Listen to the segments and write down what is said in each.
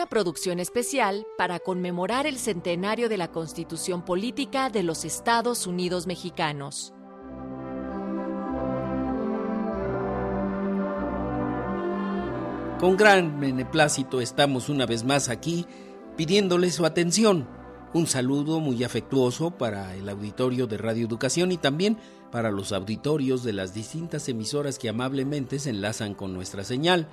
Una producción especial para conmemorar el centenario de la Constitución Política de los Estados Unidos Mexicanos. Con gran beneplácito estamos una vez más aquí pidiéndole su atención. Un saludo muy afectuoso para el auditorio de Radio Educación y también para los auditorios de las distintas emisoras que amablemente se enlazan con nuestra señal.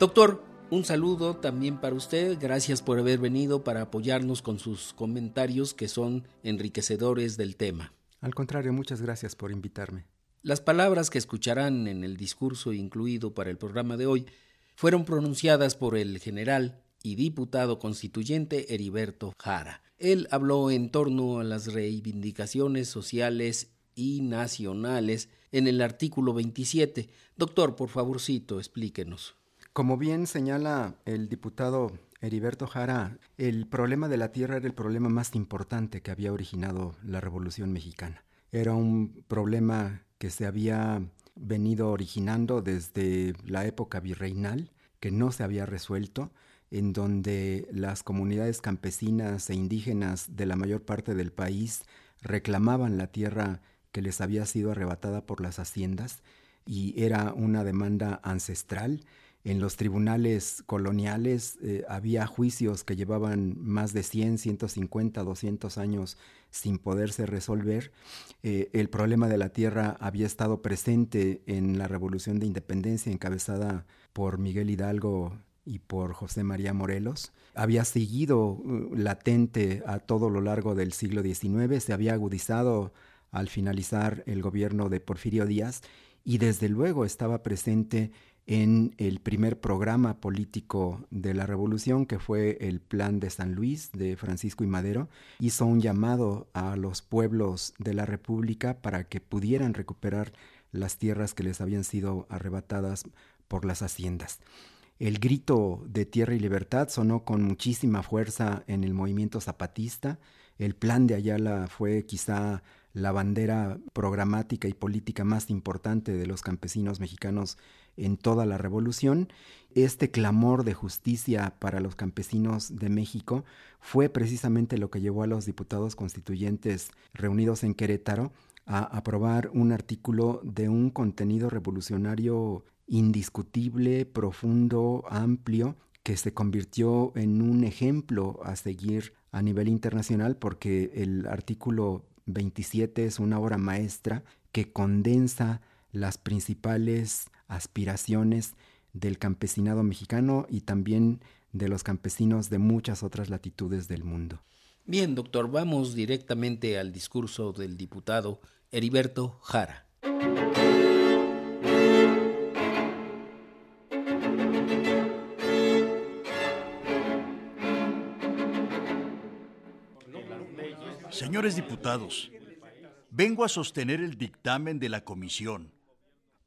Doctor, un saludo también para usted, gracias por haber venido para apoyarnos con sus comentarios que son enriquecedores del tema. Al contrario, muchas gracias por invitarme. Las palabras que escucharán en el discurso incluido para el programa de hoy fueron pronunciadas por el general y diputado constituyente Heriberto Jara. Él habló en torno a las reivindicaciones sociales y nacionales en el artículo 27. Doctor, por favorcito, explíquenos. Como bien señala el diputado Heriberto Jara, el problema de la tierra era el problema más importante que había originado la Revolución Mexicana. Era un problema que se había venido originando desde la época virreinal, que no se había resuelto, en donde las comunidades campesinas e indígenas de la mayor parte del país reclamaban la tierra que les había sido arrebatada por las haciendas y era una demanda ancestral en los tribunales coloniales eh, había juicios que llevaban más de 100, 150, 200 años sin poderse resolver. Eh, el problema de la tierra había estado presente en la Revolución de Independencia encabezada por Miguel Hidalgo y por José María Morelos. Había seguido uh, latente a todo lo largo del siglo XIX, se había agudizado al finalizar el gobierno de Porfirio Díaz y desde luego estaba presente en el primer programa político de la revolución, que fue el Plan de San Luis de Francisco y Madero, hizo un llamado a los pueblos de la República para que pudieran recuperar las tierras que les habían sido arrebatadas por las haciendas. El grito de tierra y libertad sonó con muchísima fuerza en el movimiento zapatista. El plan de Ayala fue quizá la bandera programática y política más importante de los campesinos mexicanos en toda la revolución. Este clamor de justicia para los campesinos de México fue precisamente lo que llevó a los diputados constituyentes reunidos en Querétaro a aprobar un artículo de un contenido revolucionario indiscutible, profundo, amplio, que se convirtió en un ejemplo a seguir a nivel internacional porque el artículo 27 es una obra maestra que condensa las principales aspiraciones del campesinado mexicano y también de los campesinos de muchas otras latitudes del mundo. Bien, doctor, vamos directamente al discurso del diputado Heriberto Jara. Señores diputados, vengo a sostener el dictamen de la comisión,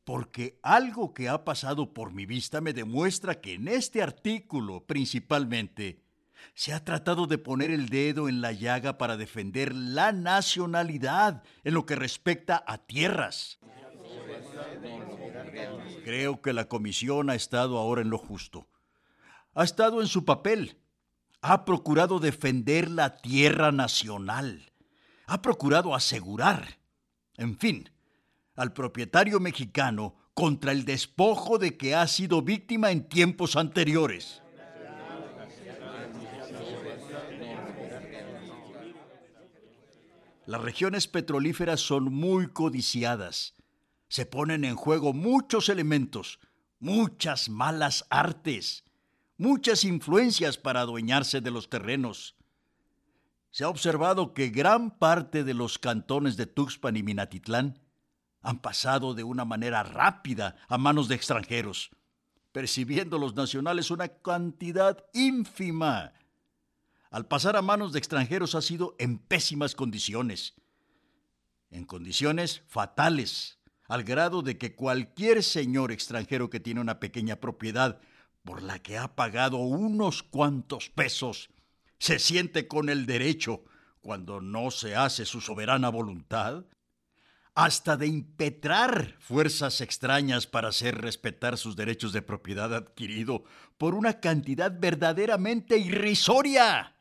porque algo que ha pasado por mi vista me demuestra que en este artículo, principalmente, se ha tratado de poner el dedo en la llaga para defender la nacionalidad en lo que respecta a tierras. Creo que la comisión ha estado ahora en lo justo. Ha estado en su papel ha procurado defender la tierra nacional, ha procurado asegurar, en fin, al propietario mexicano contra el despojo de que ha sido víctima en tiempos anteriores. Las regiones petrolíferas son muy codiciadas. Se ponen en juego muchos elementos, muchas malas artes, muchas influencias para adueñarse de los terrenos. Se ha observado que gran parte de los cantones de Tuxpan y Minatitlán han pasado de una manera rápida a manos de extranjeros, percibiendo los nacionales una cantidad ínfima. Al pasar a manos de extranjeros ha sido en pésimas condiciones. en condiciones fatales, al grado de que cualquier señor extranjero que tiene una pequeña propiedad por la que ha pagado unos cuantos pesos, se siente con el derecho, cuando no se hace su soberana voluntad, hasta de impetrar fuerzas extrañas para hacer respetar sus derechos de propiedad adquirido por una cantidad verdaderamente irrisoria.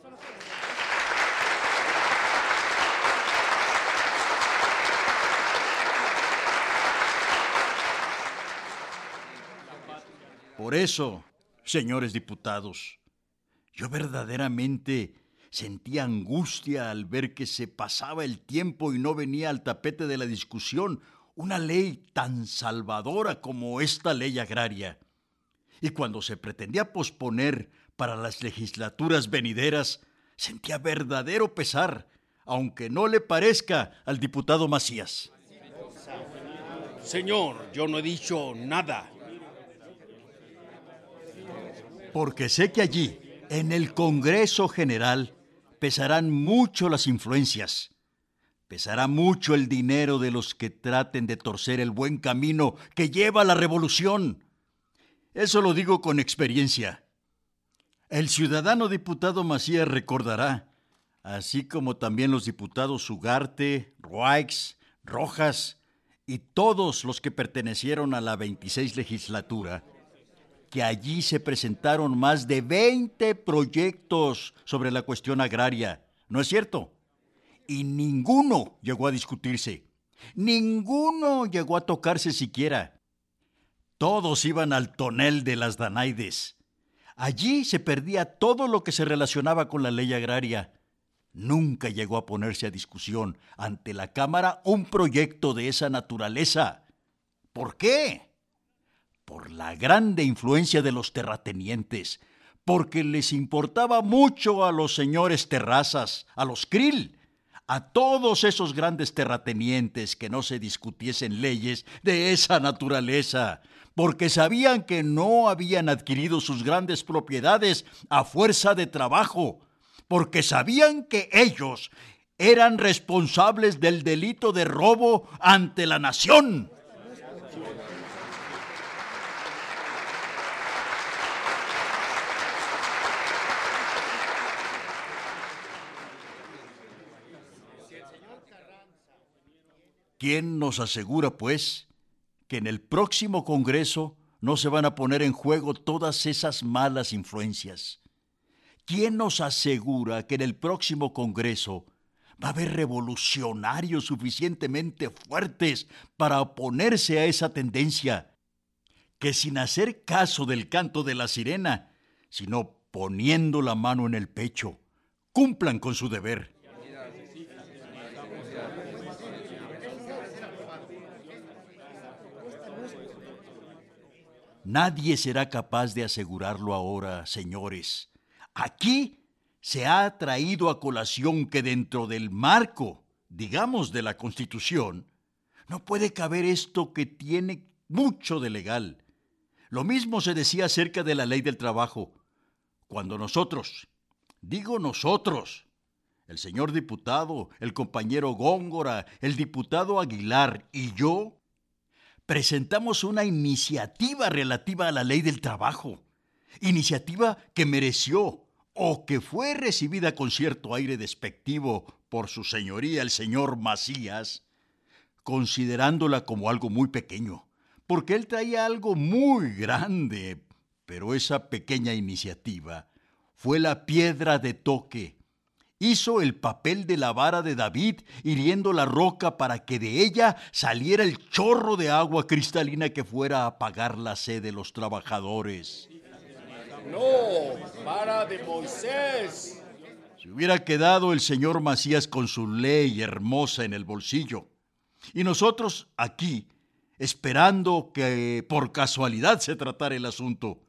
Por eso, señores diputados, yo verdaderamente Sentía angustia al ver que se pasaba el tiempo y no venía al tapete de la discusión una ley tan salvadora como esta ley agraria. Y cuando se pretendía posponer para las legislaturas venideras, sentía verdadero pesar, aunque no le parezca al diputado Macías. Señor, yo no he dicho nada. Porque sé que allí, en el Congreso General, pesarán mucho las influencias, pesará mucho el dinero de los que traten de torcer el buen camino que lleva a la revolución. Eso lo digo con experiencia. El ciudadano diputado Macías recordará, así como también los diputados Ugarte, Roix, Rojas y todos los que pertenecieron a la 26 legislatura, que allí se presentaron más de 20 proyectos sobre la cuestión agraria. ¿No es cierto? Y ninguno llegó a discutirse. Ninguno llegó a tocarse siquiera. Todos iban al tonel de las Danaides. Allí se perdía todo lo que se relacionaba con la ley agraria. Nunca llegó a ponerse a discusión ante la Cámara un proyecto de esa naturaleza. ¿Por qué? Por la grande influencia de los terratenientes, porque les importaba mucho a los señores terrazas, a los krill, a todos esos grandes terratenientes que no se discutiesen leyes de esa naturaleza, porque sabían que no habían adquirido sus grandes propiedades a fuerza de trabajo, porque sabían que ellos eran responsables del delito de robo ante la nación. ¿Quién nos asegura, pues, que en el próximo Congreso no se van a poner en juego todas esas malas influencias? ¿Quién nos asegura que en el próximo Congreso va a haber revolucionarios suficientemente fuertes para oponerse a esa tendencia? Que sin hacer caso del canto de la sirena, sino poniendo la mano en el pecho, cumplan con su deber. Nadie será capaz de asegurarlo ahora, señores. Aquí se ha traído a colación que dentro del marco, digamos, de la Constitución, no puede caber esto que tiene mucho de legal. Lo mismo se decía acerca de la ley del trabajo. Cuando nosotros, digo nosotros, el señor diputado, el compañero Góngora, el diputado Aguilar y yo, presentamos una iniciativa relativa a la ley del trabajo, iniciativa que mereció o que fue recibida con cierto aire despectivo por su señoría el señor Macías, considerándola como algo muy pequeño, porque él traía algo muy grande, pero esa pequeña iniciativa fue la piedra de toque hizo el papel de la vara de David hiriendo la roca para que de ella saliera el chorro de agua cristalina que fuera a apagar la sed de los trabajadores. No, vara de Moisés. Se hubiera quedado el señor Macías con su ley hermosa en el bolsillo. Y nosotros aquí, esperando que por casualidad se tratara el asunto.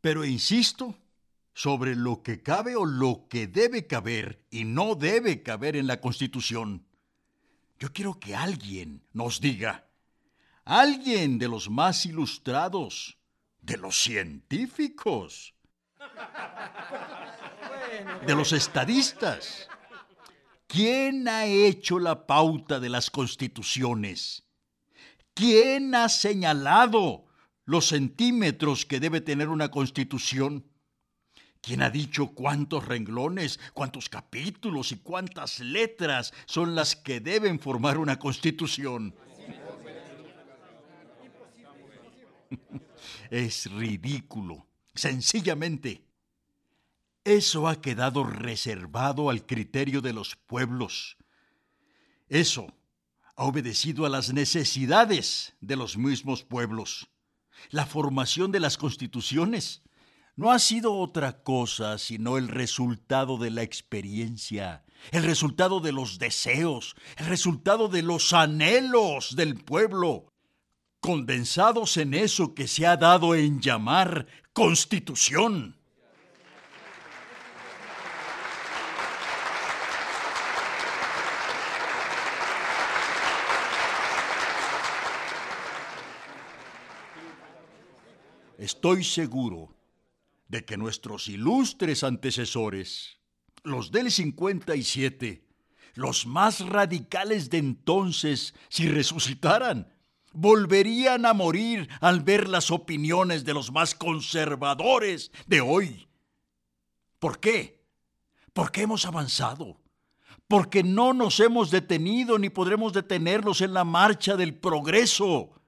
Pero insisto, sobre lo que cabe o lo que debe caber y no debe caber en la Constitución. Yo quiero que alguien nos diga, alguien de los más ilustrados, de los científicos, de los estadistas, ¿Quién ha hecho la pauta de las constituciones? ¿Quién ha señalado los centímetros que debe tener una constitución? ¿Quién ha dicho cuántos renglones, cuántos capítulos y cuántas letras son las que deben formar una constitución? es ridículo, sencillamente. Eso ha quedado reservado al criterio de los pueblos. Eso ha obedecido a las necesidades de los mismos pueblos. La formación de las constituciones no ha sido otra cosa sino el resultado de la experiencia, el resultado de los deseos, el resultado de los anhelos del pueblo, condensados en eso que se ha dado en llamar constitución. Estoy seguro de que nuestros ilustres antecesores, los del 57, los más radicales de entonces, si resucitaran, volverían a morir al ver las opiniones de los más conservadores de hoy. ¿Por qué? Porque hemos avanzado, porque no nos hemos detenido ni podremos detenerlos en la marcha del progreso.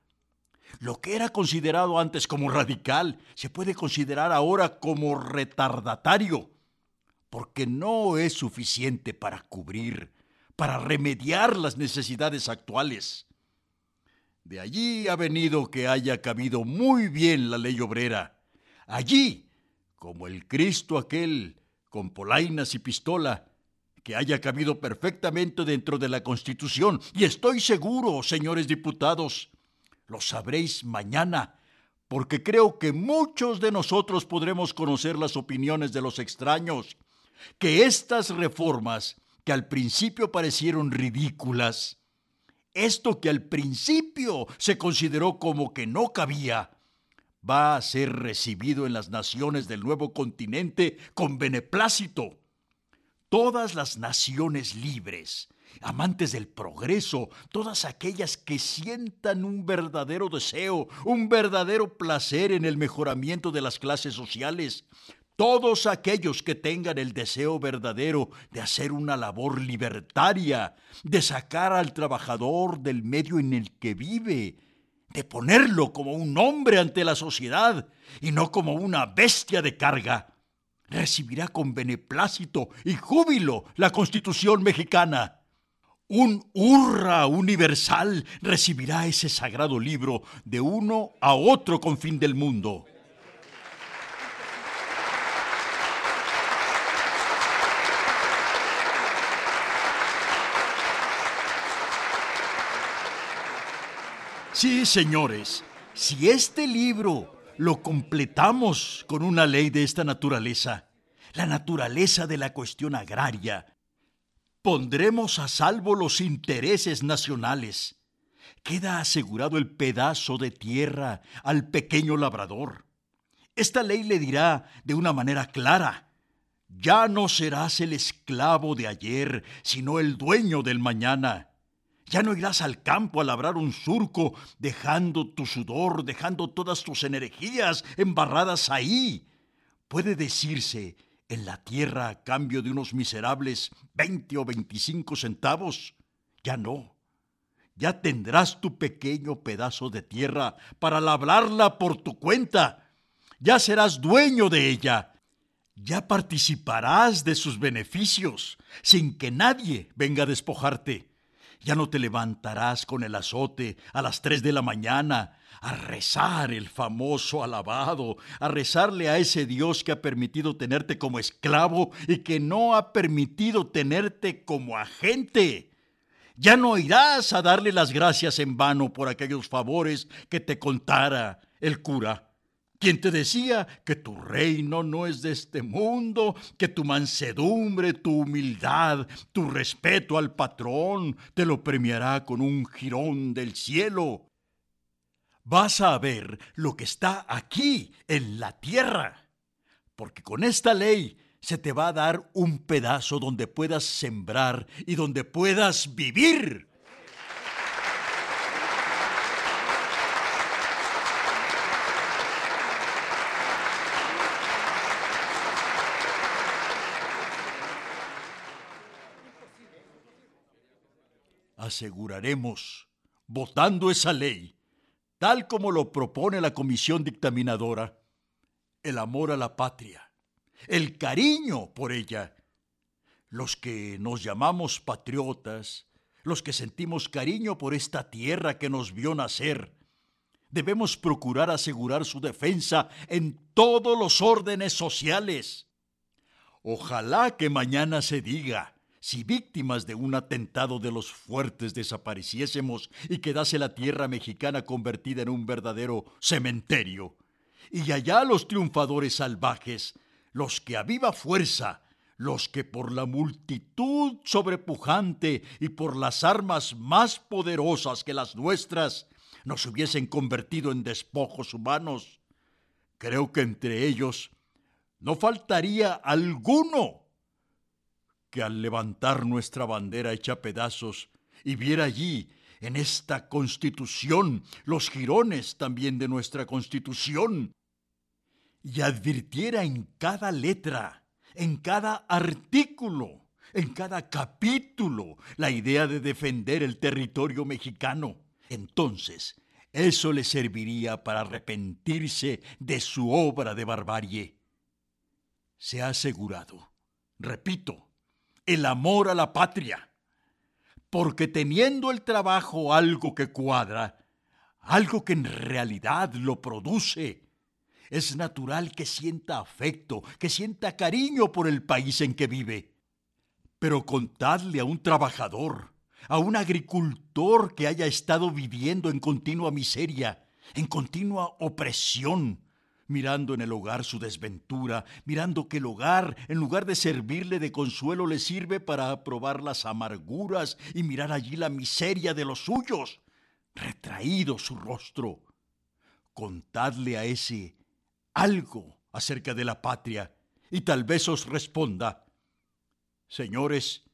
Lo que era considerado antes como radical se puede considerar ahora como retardatario, porque no es suficiente para cubrir, para remediar las necesidades actuales. De allí ha venido que haya cabido muy bien la ley obrera. Allí, como el Cristo aquel, con polainas y pistola, que haya cabido perfectamente dentro de la Constitución. Y estoy seguro, señores diputados, lo sabréis mañana, porque creo que muchos de nosotros podremos conocer las opiniones de los extraños, que estas reformas, que al principio parecieron ridículas, esto que al principio se consideró como que no cabía, va a ser recibido en las naciones del nuevo continente con beneplácito. Todas las naciones libres, amantes del progreso, todas aquellas que sientan un verdadero deseo, un verdadero placer en el mejoramiento de las clases sociales, todos aquellos que tengan el deseo verdadero de hacer una labor libertaria, de sacar al trabajador del medio en el que vive, de ponerlo como un hombre ante la sociedad y no como una bestia de carga, recibirá con beneplácito y júbilo la Constitución mexicana. Un hurra universal recibirá ese sagrado libro de uno a otro confín del mundo. Sí, señores, si este libro lo completamos con una ley de esta naturaleza, la naturaleza de la cuestión agraria, pondremos a salvo los intereses nacionales. Queda asegurado el pedazo de tierra al pequeño labrador. Esta ley le dirá de una manera clara, ya no serás el esclavo de ayer, sino el dueño del mañana. Ya no irás al campo a labrar un surco, dejando tu sudor, dejando todas tus energías embarradas ahí. Puede decirse en la tierra a cambio de unos miserables veinte o veinticinco centavos. Ya no. Ya tendrás tu pequeño pedazo de tierra para labrarla por tu cuenta. Ya serás dueño de ella. Ya participarás de sus beneficios sin que nadie venga a despojarte. Ya no te levantarás con el azote a las tres de la mañana a rezar el famoso alabado, a rezarle a ese Dios que ha permitido tenerte como esclavo y que no ha permitido tenerte como agente. Ya no irás a darle las gracias en vano por aquellos favores que te contara el cura quien te decía que tu reino no es de este mundo, que tu mansedumbre, tu humildad, tu respeto al patrón te lo premiará con un jirón del cielo. Vas a ver lo que está aquí en la tierra, porque con esta ley se te va a dar un pedazo donde puedas sembrar y donde puedas vivir. Aseguraremos, votando esa ley, tal como lo propone la comisión dictaminadora, el amor a la patria, el cariño por ella. Los que nos llamamos patriotas, los que sentimos cariño por esta tierra que nos vio nacer, debemos procurar asegurar su defensa en todos los órdenes sociales. Ojalá que mañana se diga, si víctimas de un atentado de los fuertes desapareciésemos y quedase la tierra mexicana convertida en un verdadero cementerio, y allá los triunfadores salvajes, los que a viva fuerza, los que por la multitud sobrepujante y por las armas más poderosas que las nuestras nos hubiesen convertido en despojos humanos, creo que entre ellos no faltaría alguno que al levantar nuestra bandera hecha pedazos y viera allí, en esta constitución, los jirones también de nuestra constitución, y advirtiera en cada letra, en cada artículo, en cada capítulo, la idea de defender el territorio mexicano, entonces eso le serviría para arrepentirse de su obra de barbarie. Se ha asegurado, repito, el amor a la patria. Porque teniendo el trabajo algo que cuadra, algo que en realidad lo produce, es natural que sienta afecto, que sienta cariño por el país en que vive. Pero contadle a un trabajador, a un agricultor que haya estado viviendo en continua miseria, en continua opresión, mirando en el hogar su desventura, mirando que el hogar, en lugar de servirle de consuelo, le sirve para aprobar las amarguras y mirar allí la miseria de los suyos. Retraído su rostro. Contadle a ese algo acerca de la patria y tal vez os responda, Señores,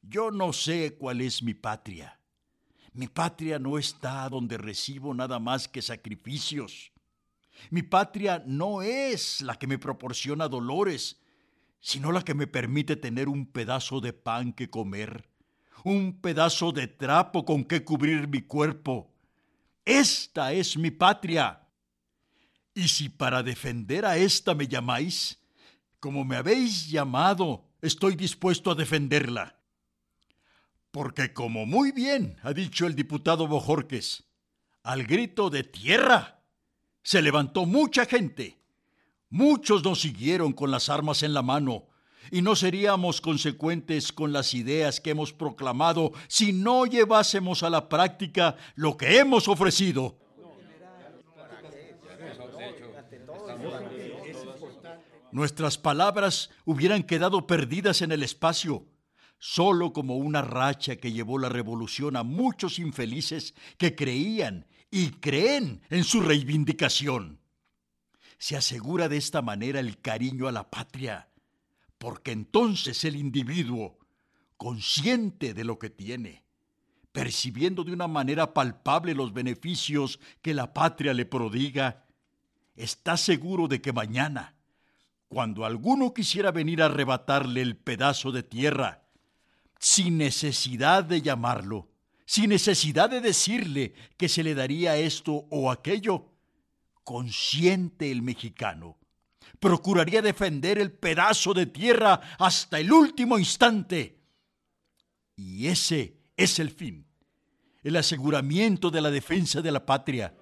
yo no sé cuál es mi patria. Mi patria no está donde recibo nada más que sacrificios mi patria no es la que me proporciona dolores, sino la que me permite tener un pedazo de pan que comer, un pedazo de trapo con que cubrir mi cuerpo. Esta es mi patria. Y si para defender a esta me llamáis, como me habéis llamado, estoy dispuesto a defenderla. Porque como muy bien ha dicho el diputado Bojorques, al grito de tierra, se levantó mucha gente. Muchos nos siguieron con las armas en la mano, y no seríamos consecuentes con las ideas que hemos proclamado si no llevásemos a la práctica lo que hemos ofrecido. Nuestras palabras hubieran quedado perdidas en el espacio, solo como una racha que llevó la revolución a muchos infelices que creían y creen en su reivindicación. Se asegura de esta manera el cariño a la patria, porque entonces el individuo, consciente de lo que tiene, percibiendo de una manera palpable los beneficios que la patria le prodiga, está seguro de que mañana, cuando alguno quisiera venir a arrebatarle el pedazo de tierra, sin necesidad de llamarlo, sin necesidad de decirle que se le daría esto o aquello. Consciente el mexicano, procuraría defender el pedazo de tierra hasta el último instante. Y ese es el fin, el aseguramiento de la defensa de la patria.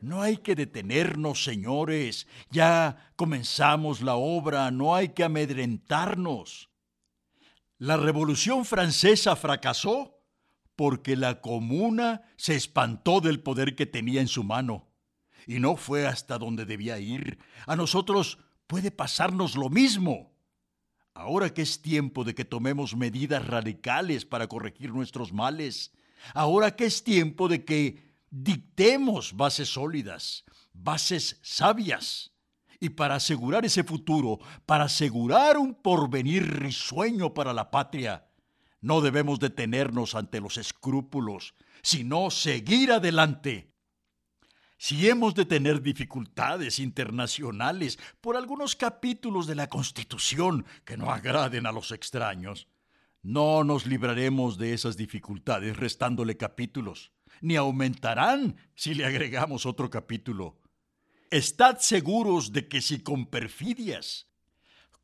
No hay que detenernos, señores. Ya comenzamos la obra, no hay que amedrentarnos. La Revolución Francesa fracasó porque la comuna se espantó del poder que tenía en su mano y no fue hasta donde debía ir. A nosotros puede pasarnos lo mismo. Ahora que es tiempo de que tomemos medidas radicales para corregir nuestros males, ahora que es tiempo de que Dictemos bases sólidas, bases sabias. Y para asegurar ese futuro, para asegurar un porvenir risueño para la patria, no debemos detenernos ante los escrúpulos, sino seguir adelante. Si hemos de tener dificultades internacionales por algunos capítulos de la Constitución que no agraden a los extraños, no nos libraremos de esas dificultades restándole capítulos, ni aumentarán si le agregamos otro capítulo. Estad seguros de que si con perfidias,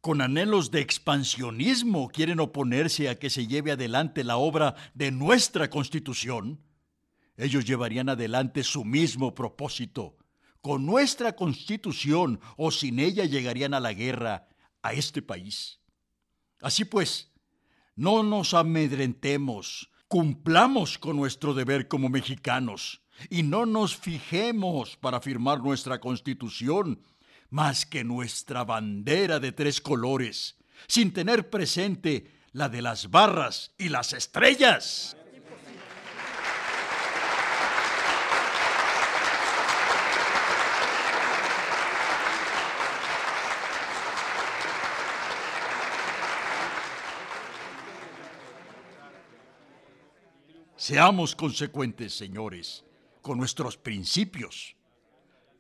con anhelos de expansionismo quieren oponerse a que se lleve adelante la obra de nuestra Constitución, ellos llevarían adelante su mismo propósito. Con nuestra Constitución o sin ella llegarían a la guerra a este país. Así pues, no nos amedrentemos, cumplamos con nuestro deber como mexicanos y no nos fijemos para firmar nuestra constitución más que nuestra bandera de tres colores, sin tener presente la de las barras y las estrellas. Seamos consecuentes, señores con nuestros principios,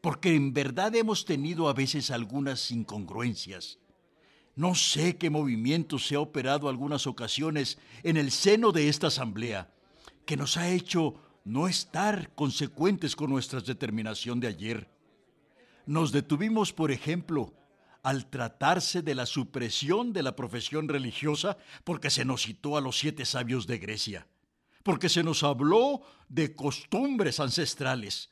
porque en verdad hemos tenido a veces algunas incongruencias. No sé qué movimiento se ha operado algunas ocasiones en el seno de esta asamblea, que nos ha hecho no estar consecuentes con nuestra determinación de ayer. Nos detuvimos, por ejemplo, al tratarse de la supresión de la profesión religiosa porque se nos citó a los siete sabios de Grecia porque se nos habló de costumbres ancestrales,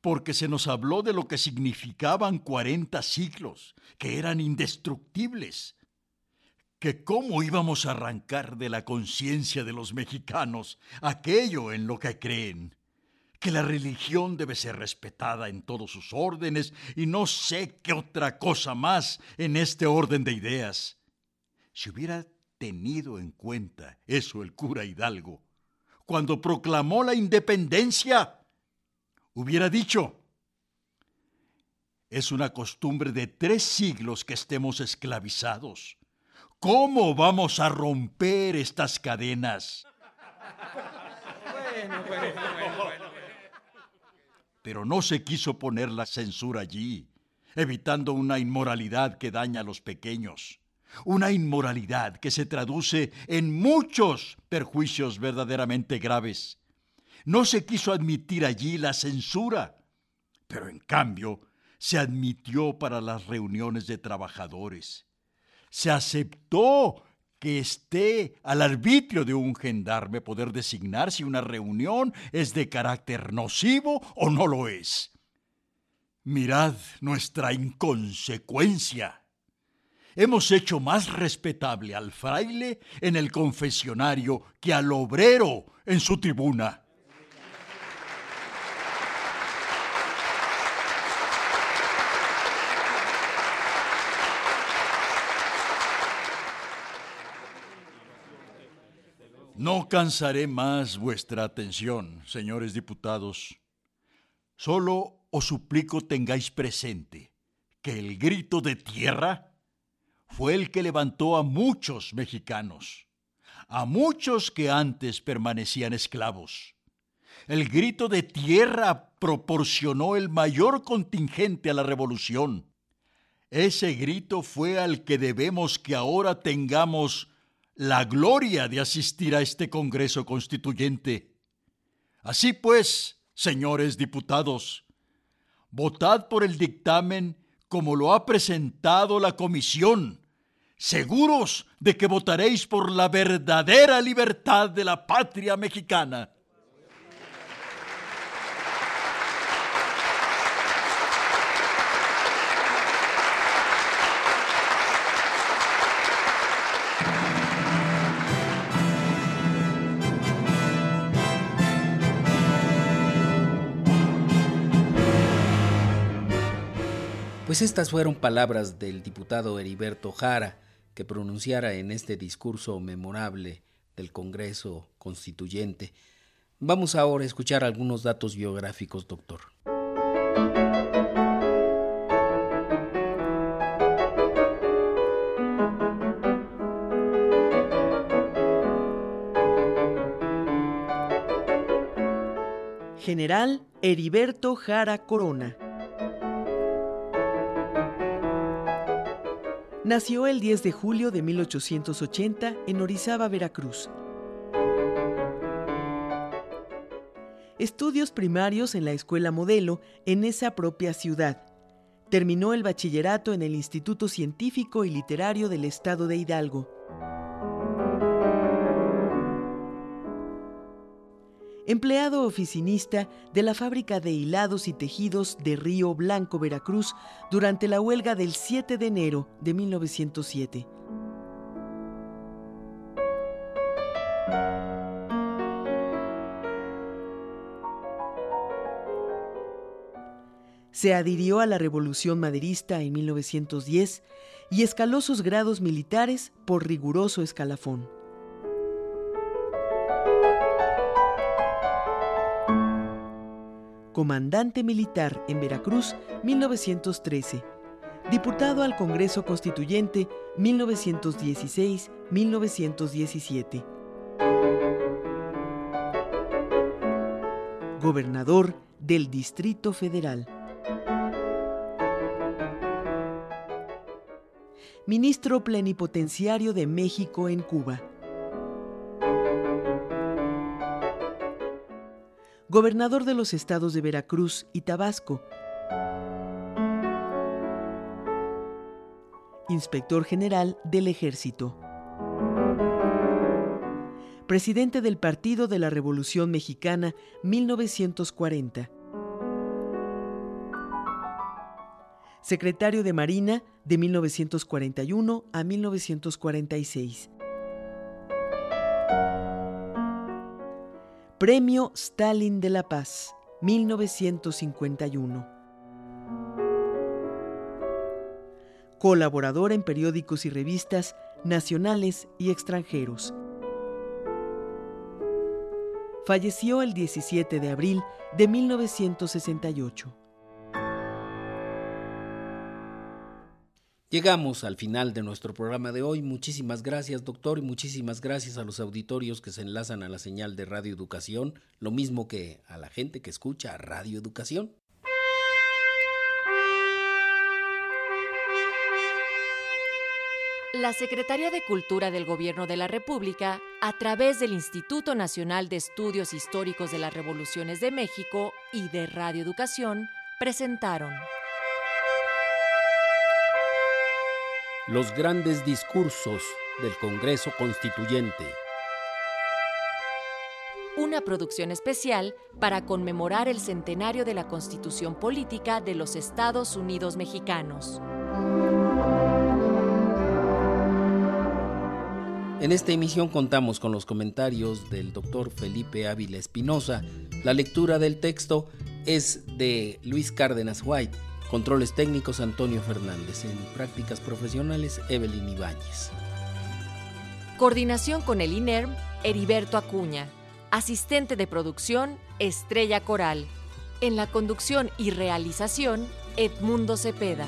porque se nos habló de lo que significaban 40 siglos, que eran indestructibles, que cómo íbamos a arrancar de la conciencia de los mexicanos aquello en lo que creen, que la religión debe ser respetada en todos sus órdenes y no sé qué otra cosa más en este orden de ideas. Si hubiera tenido en cuenta eso el cura Hidalgo cuando proclamó la independencia. Hubiera dicho, es una costumbre de tres siglos que estemos esclavizados. ¿Cómo vamos a romper estas cadenas? Pero no se quiso poner la censura allí, evitando una inmoralidad que daña a los pequeños. Una inmoralidad que se traduce en muchos perjuicios verdaderamente graves. No se quiso admitir allí la censura, pero en cambio se admitió para las reuniones de trabajadores. Se aceptó que esté al arbitrio de un gendarme poder designar si una reunión es de carácter nocivo o no lo es. Mirad nuestra inconsecuencia hemos hecho más respetable al fraile en el confesionario que al obrero en su tribuna. No cansaré más vuestra atención, señores diputados. Solo os suplico tengáis presente que el grito de tierra fue el que levantó a muchos mexicanos, a muchos que antes permanecían esclavos. El grito de tierra proporcionó el mayor contingente a la revolución. Ese grito fue al que debemos que ahora tengamos la gloria de asistir a este Congreso Constituyente. Así pues, señores diputados, votad por el dictamen como lo ha presentado la Comisión seguros de que votaréis por la verdadera libertad de la patria mexicana. Pues estas fueron palabras del diputado Heriberto Jara, que pronunciara en este discurso memorable del Congreso Constituyente, Vamos ahora a escuchar algunos datos biográficos, doctor. General Heriberto Jara Corona. Nació el 10 de julio de 1880 en Orizaba, Veracruz. Estudios primarios en la Escuela Modelo en esa propia ciudad. Terminó el bachillerato en el Instituto Científico y Literario del Estado de Hidalgo. Empleado oficinista de la fábrica de hilados y tejidos de Río Blanco, Veracruz, durante la huelga del 7 de enero de 1907. Se adhirió a la Revolución Maderista en 1910 y escaló sus grados militares por riguroso escalafón. Comandante militar en Veracruz 1913, diputado al Congreso Constituyente 1916-1917, gobernador del Distrito Federal. Ministro Plenipotenciario de México en Cuba. Gobernador de los estados de Veracruz y Tabasco, inspector general del ejército, presidente del Partido de la Revolución Mexicana 1940, secretario de Marina de 1941 a 1946. Premio Stalin de la Paz, 1951. Colaborador en periódicos y revistas nacionales y extranjeros. Falleció el 17 de abril de 1968. Llegamos al final de nuestro programa de hoy. Muchísimas gracias, doctor, y muchísimas gracias a los auditorios que se enlazan a la señal de Radio Educación, lo mismo que a la gente que escucha Radio Educación. La Secretaría de Cultura del Gobierno de la República, a través del Instituto Nacional de Estudios Históricos de las Revoluciones de México y de Radio Educación, presentaron Los grandes discursos del Congreso Constituyente. Una producción especial para conmemorar el centenario de la Constitución Política de los Estados Unidos Mexicanos. En esta emisión contamos con los comentarios del doctor Felipe Ávila Espinosa. La lectura del texto es de Luis Cárdenas White Controles técnicos Antonio Fernández. En prácticas profesionales Evelyn Ibáñez. Coordinación con el INERM Heriberto Acuña. Asistente de producción Estrella Coral. En la conducción y realización Edmundo Cepeda.